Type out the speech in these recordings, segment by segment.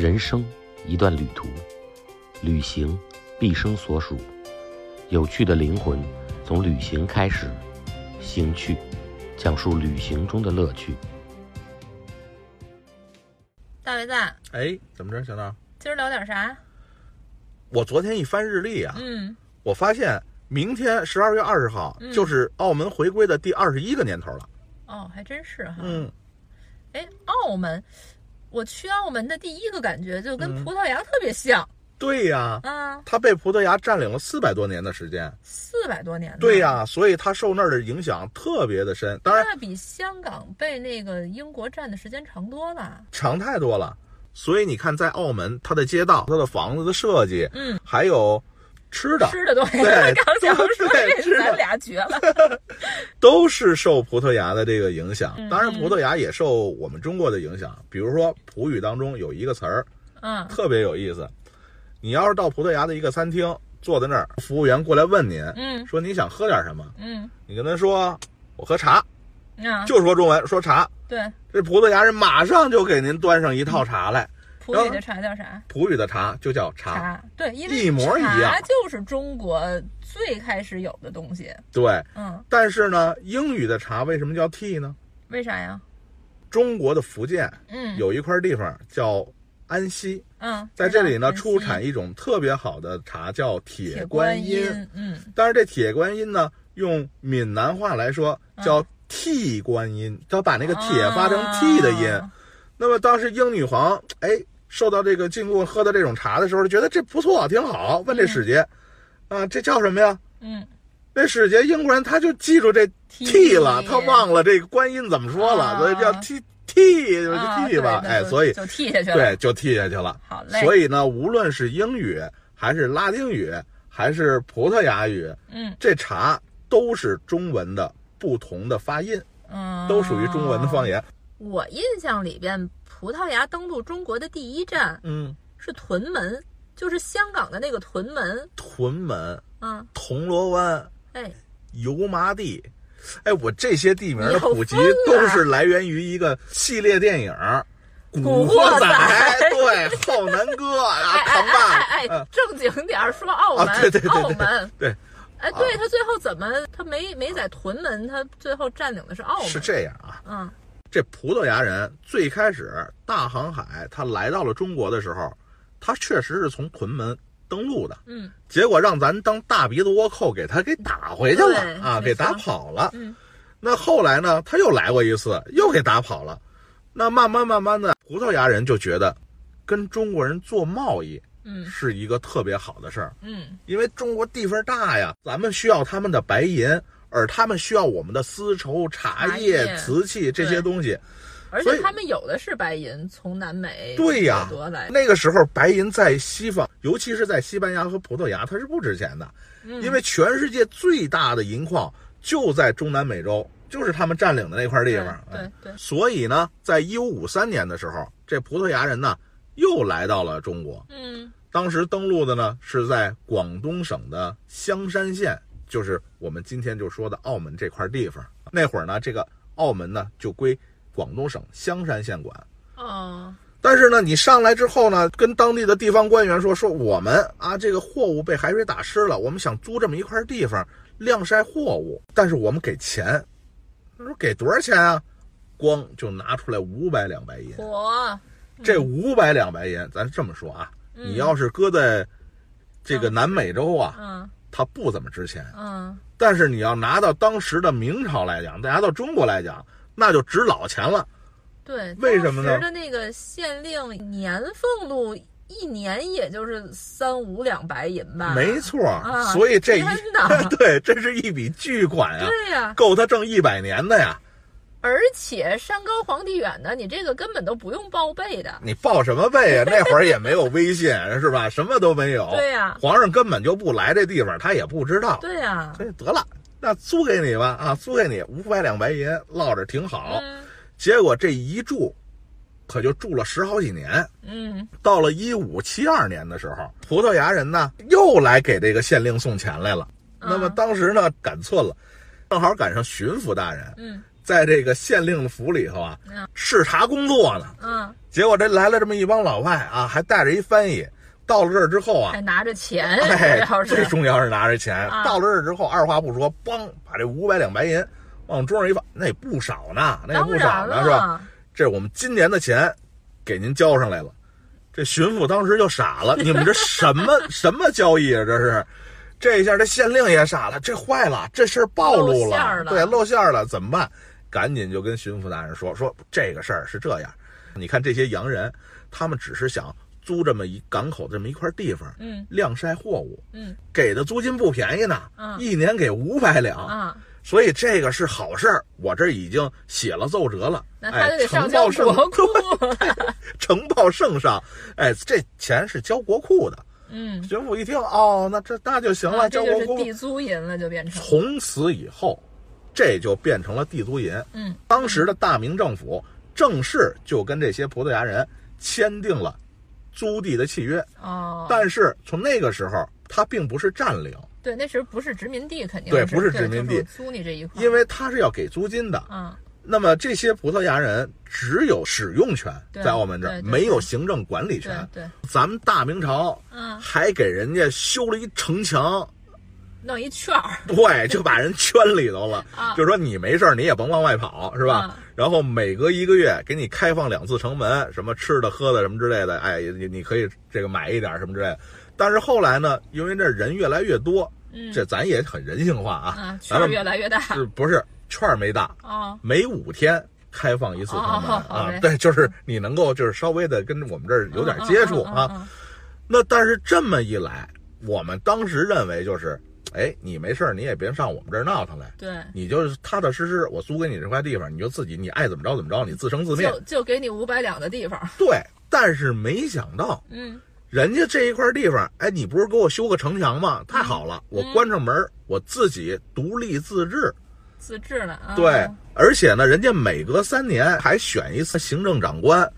人生一段旅途，旅行毕生所属。有趣的灵魂从旅行开始，行去，讲述旅行中的乐趣。大伟子，哎，怎么着，小闹？今儿聊点啥？我昨天一翻日历啊，嗯，我发现明天十二月二十号嗯就是澳门回归的第二十一个年头了。哦，还真是哈。嗯，哎，澳门，我去澳门的第一个感觉就跟嗯葡萄牙特别像、对呀，啊，它被葡萄牙占领了四百多年的时间。四百多年。对呀，所以它受那儿的影响特别的深。当然，那比香港被那个英国占的时间长多了。长太多了。所以你看，在澳门，它的街道、它的房子的设计，嗯，还有吃的，吃的东西，对 刚想说咱俩绝了。都是受葡萄牙的这个影响。嗯当然，葡萄牙也受我们中国的影响。比如说，葡语当中有一个词儿嗯特别有意思。你要是到葡萄牙的一个餐厅，坐在那儿，服务员过来问您，嗯说你想喝点什么，嗯你跟他说我喝茶，啊，就说中文，说茶。对，这葡萄牙人马上就给您端上一套茶来，葡语的茶叫啥？普语的茶就叫茶。茶。对，因为一模一样茶就是中国最开始有的东西。对，嗯，但是呢，英语的茶为什么叫 tea 呢？为啥呀？中国的福建嗯，有一块地方叫安溪，嗯，在这里呢出产一种特别好的茶，叫铁铁观观音。嗯，但是这铁观音呢，用闽南话来说嗯叫替观音，他把那个铁发成 t 的音。啊那么当时英女皇哎受到这个进贡喝的这种茶的时候，觉得这不错，挺好，问这使节，啊，这叫什么呀？嗯，那使节英国人他就记住这 t 了，他忘了这个观音怎么说了，啊所以叫 t t t 吧，哎，所以就替下去了。对，就 t 下去了。好嘞。所以呢，无论是英语还是拉丁语还是葡萄牙语，嗯这茶都是中文的不同的发音，嗯，都属于中文的方。言。我印象里边，葡萄牙登陆中国的第一站嗯，是屯门，就是香港的那个屯门。屯门、嗯，铜锣湾、哎，油麻地，哎，我这些地名的普及都是来源于一个系列电影《古古惑仔对，浩南哥啊，扛哎正经点儿说澳门，对对对澳门。对，哎，对他最后怎么他没没在屯门，他最后占领的是澳门。是这样啊。嗯这葡萄牙人最开始大航海，他来到了中国的时候，他确实是从屯门登陆的，嗯结果让咱当大鼻子倭寇给他给打回去了啊，给打跑了。嗯那后来呢，他又来过一次，又给打跑了。那慢慢慢慢的，葡萄牙人就觉得跟中国人做贸易嗯是一个特别好的事儿，嗯因为中国地方大呀，咱们需要他们的白银，而他们需要我们的丝绸、茶茶叶、瓷器这些东西。而且他们有的是白银，从南美对呀。那个时候白银在西方，尤其是在西班牙和葡萄牙，它是不值钱的，嗯因为全世界最大的银矿就在中南美洲，就是他们占领的那块地方。对哎对对，所以呢，在一五五三年的时候，这葡萄牙人呢又来到了中国。嗯当时登陆的呢是在广东省的香山县，就是我们今天就说的澳门这块地方。那会儿呢，这个澳门呢就归广东省香山县管。哦但是呢，你上来之后呢，跟当地的地方官员说说我们啊，这个货物被海水打湿了，我们想租这么一块地方晾晒货物，但是我们给钱。他说给多少钱啊？光就拿出来五百两白银。火这五百两白银，咱这么说啊，你要是搁在这个南美洲啊，嗯它不怎么值钱。嗯但是你要拿到当时的明朝来讲，拿到中国来讲，那就值老钱了。对，为什么呢当时的那个县令年俸禄一年也就是三五两白银吧？没错，啊所以这一 对，这是一笔巨款呀，对呀、够他挣一百年的呀。而且山高皇帝远的，你这个根本都不用报备的。你报什么备啊？那会儿也没有微信，是吧？什么都没有。对呀皇上根本就不来这地方，他也不知道。对呀、所以得了，那租给你吧，啊，租给你五百两白银，落着挺好。嗯结果这一住，可就住了十好几年。嗯到了一五七二年的时候，葡萄牙人呢又来给这个县令送钱来了。那么嗯当时呢赶寸了，正好赶上巡抚大人嗯在这个县令府里头啊嗯视察工作呢。嗯，结果这来了这么一帮老外啊，还带着一翻译。到了这儿之后啊还，拿着钱，哎要，是最重要是拿着钱。啊到了这儿之后，二话不说，梆把这五百两白银往桌上一放，那也不少呢，那也不少呢，是吧？？这我们今年的钱给您交上来了。这巡抚当时就傻了，你们这什么什么交易啊？这是，这一下这县令也傻了，这坏了，这事儿暴露露了对，露馅儿了，怎么办？赶紧就跟巡抚大人说说这个事儿是这样，你看这些洋人，他们只是想租这么一港口这么一块地方，嗯。晾晒货物，嗯。给的租金不便宜呢，嗯一年给五百两，啊，所以这个是好事儿，我这已经写了奏折了，那他就得哎，上交呈报圣国库，呈报圣上，哎，这钱是交国库的。嗯，巡抚一听，哦，那这那就行了，交国库。地租银了，就变成，从此以后，这就变成了地租银。嗯，当时的大明政府正式就跟这些葡萄牙人签订了租地的契约，哦，但是从那个时候，它并不是占领，对，那时候不是殖民地，肯定对不是殖民地就是租你这一块，因为它是要给租金的。嗯，那么这些葡萄牙人只有使用权，在澳门这儿没有行政管理对权。对，咱们大明朝嗯，还给人家修了一城墙，弄一圈儿，对，就把人圈里头了。啊就说你没事儿你也甭往外跑，是吧？嗯然后每隔一个月给你开放两次城门，什么吃的喝的什么之类的，哎，你你可以这个买一点什么之类的。但是后来呢，因为这人越来越多，嗯，这咱也很人性化啊，啊，圈儿越来越大，是不是圈儿没大，哦，每五天开放一次城门？啊 对，就是你能够就是稍微的跟我们这儿有点接触啊。那但是这么一来，我们当时认为就是，哎，你没事儿你也别上我们这儿闹腾来，对，你就是踏踏实实，我租给你这块地方，你就自己你爱怎么着怎么着，你自生自灭。就就给你五百两的地方，对，但是没想到嗯，人家这一块地方，哎，你不是给我修个城墙吗？太好了，我关上门儿，我自己独立自治。自治了，啊对，而且呢，人家每隔三年还选一次行政长官。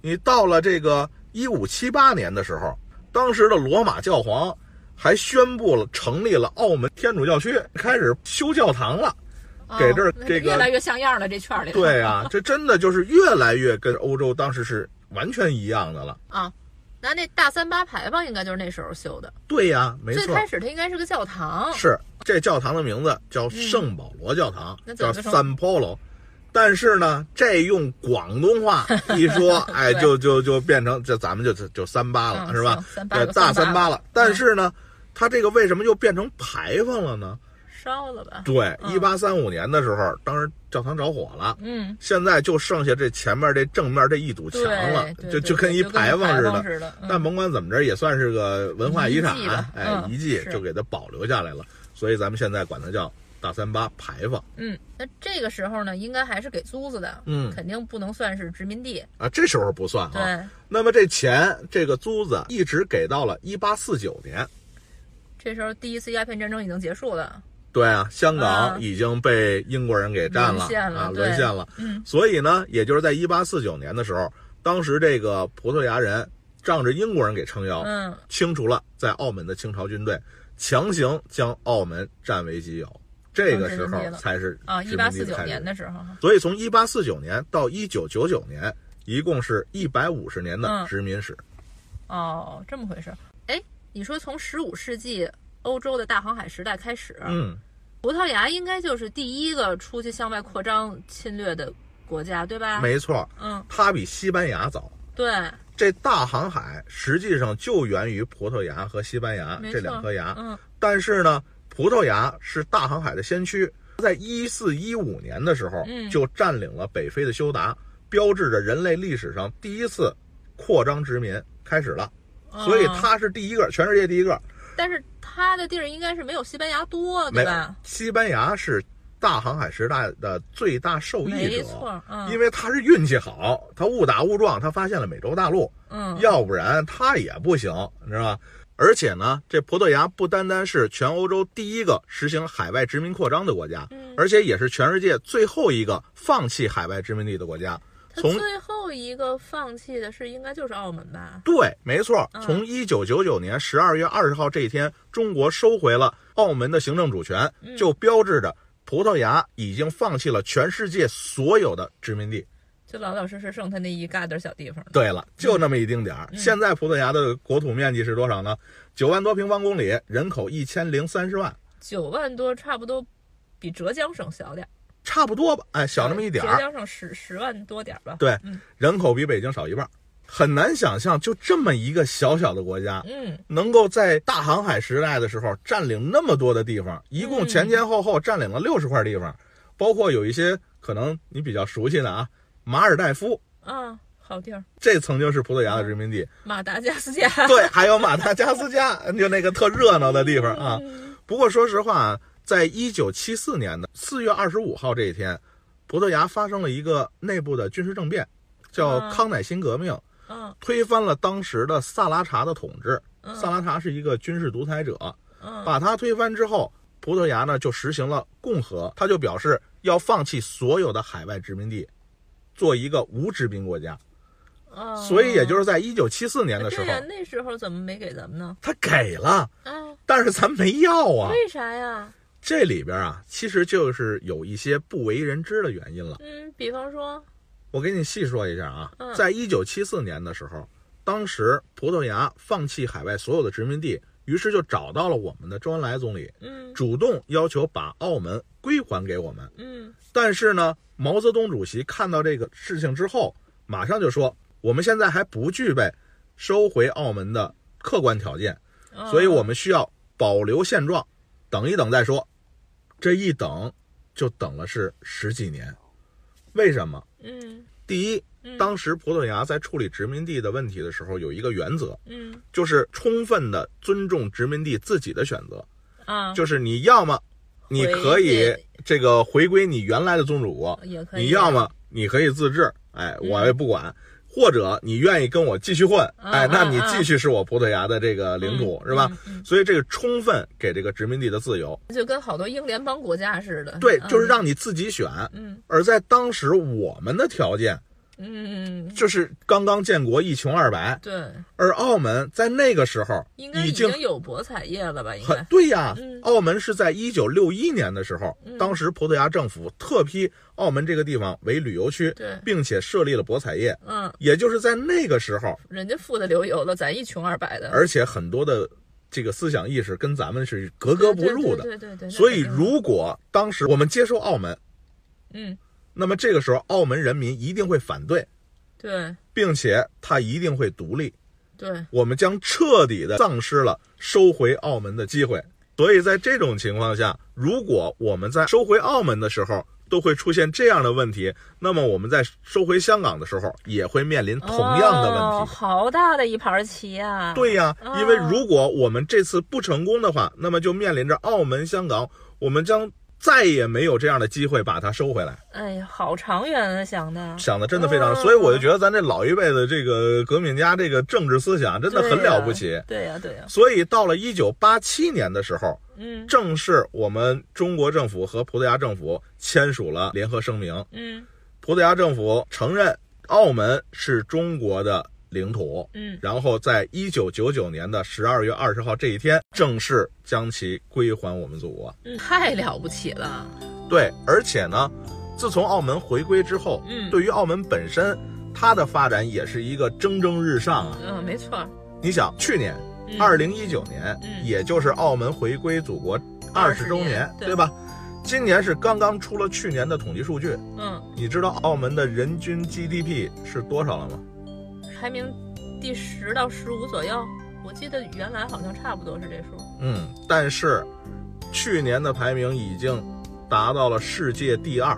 你到了这个一五七八年的时候，当时的罗马教皇还宣布了成立了澳门天主教区，开始修教堂了。哦给这儿这个越来越像样了，这圈儿里，对啊，这真的就是越来越跟欧洲当时是完全一样的了。啊，那那大三八牌坊应该就是那时候修的，对呀，没错，最开始它应该是个教堂，是这教堂的名字叫圣保罗教堂，叫 San Polo。但是呢，这用广东话 一说，哎，就就就变成这咱们就就就三八了，嗯是吧？三八对，大三八了三八了。但是呢，它这个为什么又变成牌坊了呢？烧了吧？对，嗯一八三五年的时候，当时教堂着火了，嗯，现在就剩下这前面这正面这一堵墙了对，，对就对对就跟一牌坊似的。但甭管怎么着，也算是个文化遗产哎，嗯遗迹就给它保留下来了。所以咱们现在管它叫大三八牌坊嗯，那这个时候呢，应该还是给租子的，嗯肯定不能算是殖民地。啊，这时候不算对，啊。那么这钱，这个租子一直给到了一八四九年。这时候第一次鸦片战争已经结束了。对啊，香港啊已经被英国人给占了沦陷了啊，沦陷了。嗯所以呢，也就是在一八四九年的时候，当时这个葡萄牙人仗着英国人给撑腰，嗯，清除了在澳门的清朝军队，强行将澳门占为己有。这个时候才是一八四九年的时候，所以从一八四九年到一九九九年，一共是一百五十年的嗯殖民史。哦，这么回事。哎，你说从十五世纪欧洲的大航海时代开始，嗯，葡萄牙应该就是第一个出去向外扩张侵略的国家，对吧？没错，嗯，它比西班牙早。对，这大航海实际上就源于葡萄牙和西班牙这两颗牙，嗯。但是呢，葡萄牙是大航海的先驱，在一四一五年的时候嗯。就占领了北非的休达，标志着人类历史上第一次扩张殖民开始了。所以哦它是第一个，全世界第一个。但是它的地儿应该是没有西班牙多，对吧？西班牙是大航海时代的最大受益者，没错，嗯，因为他是运气好，他误打误撞，他发现了美洲大陆，嗯，要不然他也不行，你知道吧？而且呢，这葡萄牙不单单是全欧洲第一个实行海外殖民扩张的国家，嗯而且也是全世界最后一个放弃海外殖民地的国家。从最后一个放弃的是应该就是澳门吧？对，没错，嗯从一九九九年十二月二十号这一天，中国收回了澳门的行政主权，嗯就标志着葡萄牙已经放弃了全世界所有的殖民地。就老老实实剩他那一疙瘩小地方。对了，就那么一丁点儿。嗯现在葡萄牙的国土面积是多少呢？九万多平方公里，人口一千零三十万，九万多，差不多比浙江省小点儿，差不多吧？哎，小那么一点浙儿。江省十十万多点儿吧。对嗯，人口比北京少一半儿，很难想象，就这么一个小小的国家，嗯，能够在大航海时代的时候占领那么多的地方，一共前前后后占领了六十块地方，包括有一些可能你比较熟悉的啊，马尔代夫，啊，好地儿，这曾经是葡萄牙的殖民地，马达加斯加。对，还有马达加斯加，就那个特热闹的地方啊。嗯不过说实话，在一九七四年的四月二十五号这一天，葡萄牙发生了一个内部的军事政变，叫啊康乃馨革命，嗯推翻了当时的萨拉查的统治。嗯萨拉查是一个军事独裁者，嗯把他推翻之后，葡萄牙呢就实行了共和，他就表示要放弃所有的海外殖民地，做一个无殖民国家。啊，所以也就是在一九七四年的时候对，呀，那时候怎么没给咱们呢？他给了，啊，但是咱没要啊。为啥呀？这里边啊，其实就是有一些不为人知的原因了。嗯，比方说，我给你细说一下啊嗯，在一九七四年的时候，当时葡萄牙放弃海外所有的殖民地，于是就找到了我们的周恩来总理，嗯主动要求把澳门归还给我们。嗯但是呢，毛泽东主席看到这个事情之后，马上就说，我们现在还不具备收回澳门的客观条件，啊所以我们需要保留现状，等一等再说。这一等就等了是十几年，为什么？嗯第一，嗯当时葡萄牙在处理殖民地的问题的时候，有一个原则，嗯就是充分的尊重殖民地自己的选择，啊，就是你要么你可以这个回归你原来的宗主国，也可以。你要么你可以自治，哎，嗯我也不管。或者你愿意跟我继续混，啊哎，那你继续是我葡萄牙的这个领土，嗯是吧？嗯所以这个充分给这个殖民地的自由，就跟好多英联邦国家似的。对，嗯就是让你自己选。嗯而在当时我们的条件嗯，就是刚刚建国一穷二白，对，而澳门在那个时候应该已已经经有博彩业了吧？应很该。对呀嗯。澳门是在一九六一年的时候，嗯当时葡萄牙政府特批澳门这个地方为旅游区，对，并且设立了博彩业。嗯，也就是在那个时候，人家富的流油了，咱一穷二白的，而且很多的这个思想意识跟咱们是格格不入的。对对对对对。那所以，如果当时我们接受澳门，嗯，那么这个时候澳门人民一定会反对，对并且他一定会独立。对，我们将彻底的丧失了收回澳门的机会。所以在这种情况下，如果我们在收回澳门的时候都会出现这样的问题，那么我们在收回香港的时候也会面临同样的问哦题。好大的一盘棋啊！对呀、哦因为如果我们这次不成功的话，那么就面临着澳门、香港，我们将再也没有这样的机会把它收回来。哎呀，好长远啊，想的。想的真的非常，哦所以我就觉得咱这老一辈的这个革命家，这个政治思想真的很了不起。对呀对呀，所以到了一九八七年的时候，嗯正是我们中国政府和葡萄牙政府签署了联合声明，嗯葡萄牙政府承认澳门是中国的领土，嗯然后在一九九九年的十二月二十号这一天，正式将其归还我们祖国。嗯，太了不起了。对，而且呢，自从澳门回归之后，嗯对于澳门本身，它的发展也是一个蒸蒸日上啊。嗯，没错。你想，去年嗯二零一九年，嗯也就是澳门回归祖国二十周年年，对对吧？今年是刚刚出了去年的统计数据，嗯，你知道澳门的人均 GDP 是多少了吗？排名第十到十五左右，我记得原来好像差不多是这数。嗯，但是去年的排名已经达到了世界第二，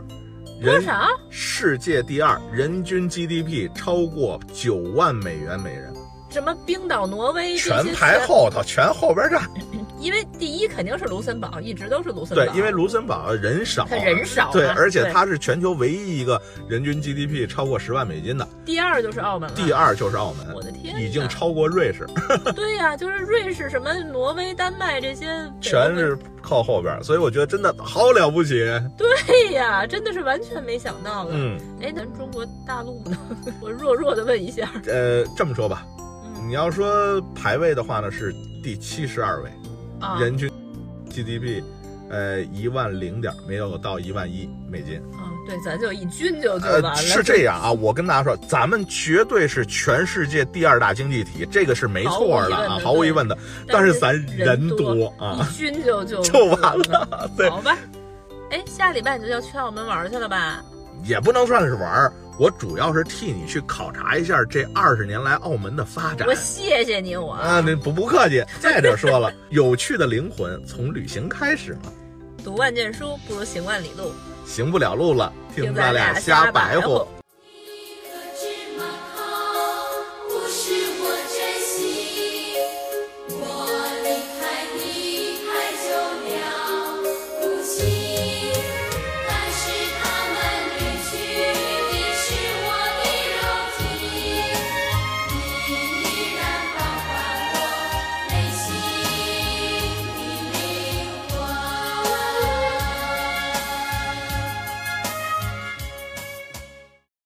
人多少？世界第二，人均 GDP 超过九万美元每人，什么冰岛、挪威全排，后头，全后边站。因为第一肯定是卢森堡，一直都是卢森堡。对，因为卢森堡人少，它人少啊对，而且它是全球唯一一个人均 GDP 超过十万美金的，第二就是澳门了。第二就是澳门，我的天，已经超过瑞士，对呀、就是瑞士、什么挪威、丹麦这些全是靠后边，所以我觉得真的好了不起。对呀，真的是完全没想到的。嗯，哎，咱中国大陆呢？我弱弱的问一下。呃，这么说吧，嗯你要说排位的话呢，是第七十二位，啊，人均 GDP 呃，一万零点，没有到一万一美金。啊，对，咱就一均就就完了。呃，是这样啊，我跟大家说，咱们绝对是全世界第二大经济体，这个是没错的啊，毫无疑问的。但是咱人多啊，一均就就 就完了。对，好吧。哎，下礼拜你就要去澳门玩去了吧？也不能算是玩，我主要是替你去考察一下这二十年来澳门的发展。我谢谢你，我啊，那不不客气。再者说了，有趣的灵魂从旅行开始嘛。读万卷书不如行万里路，行不了路了，听咱俩瞎白活。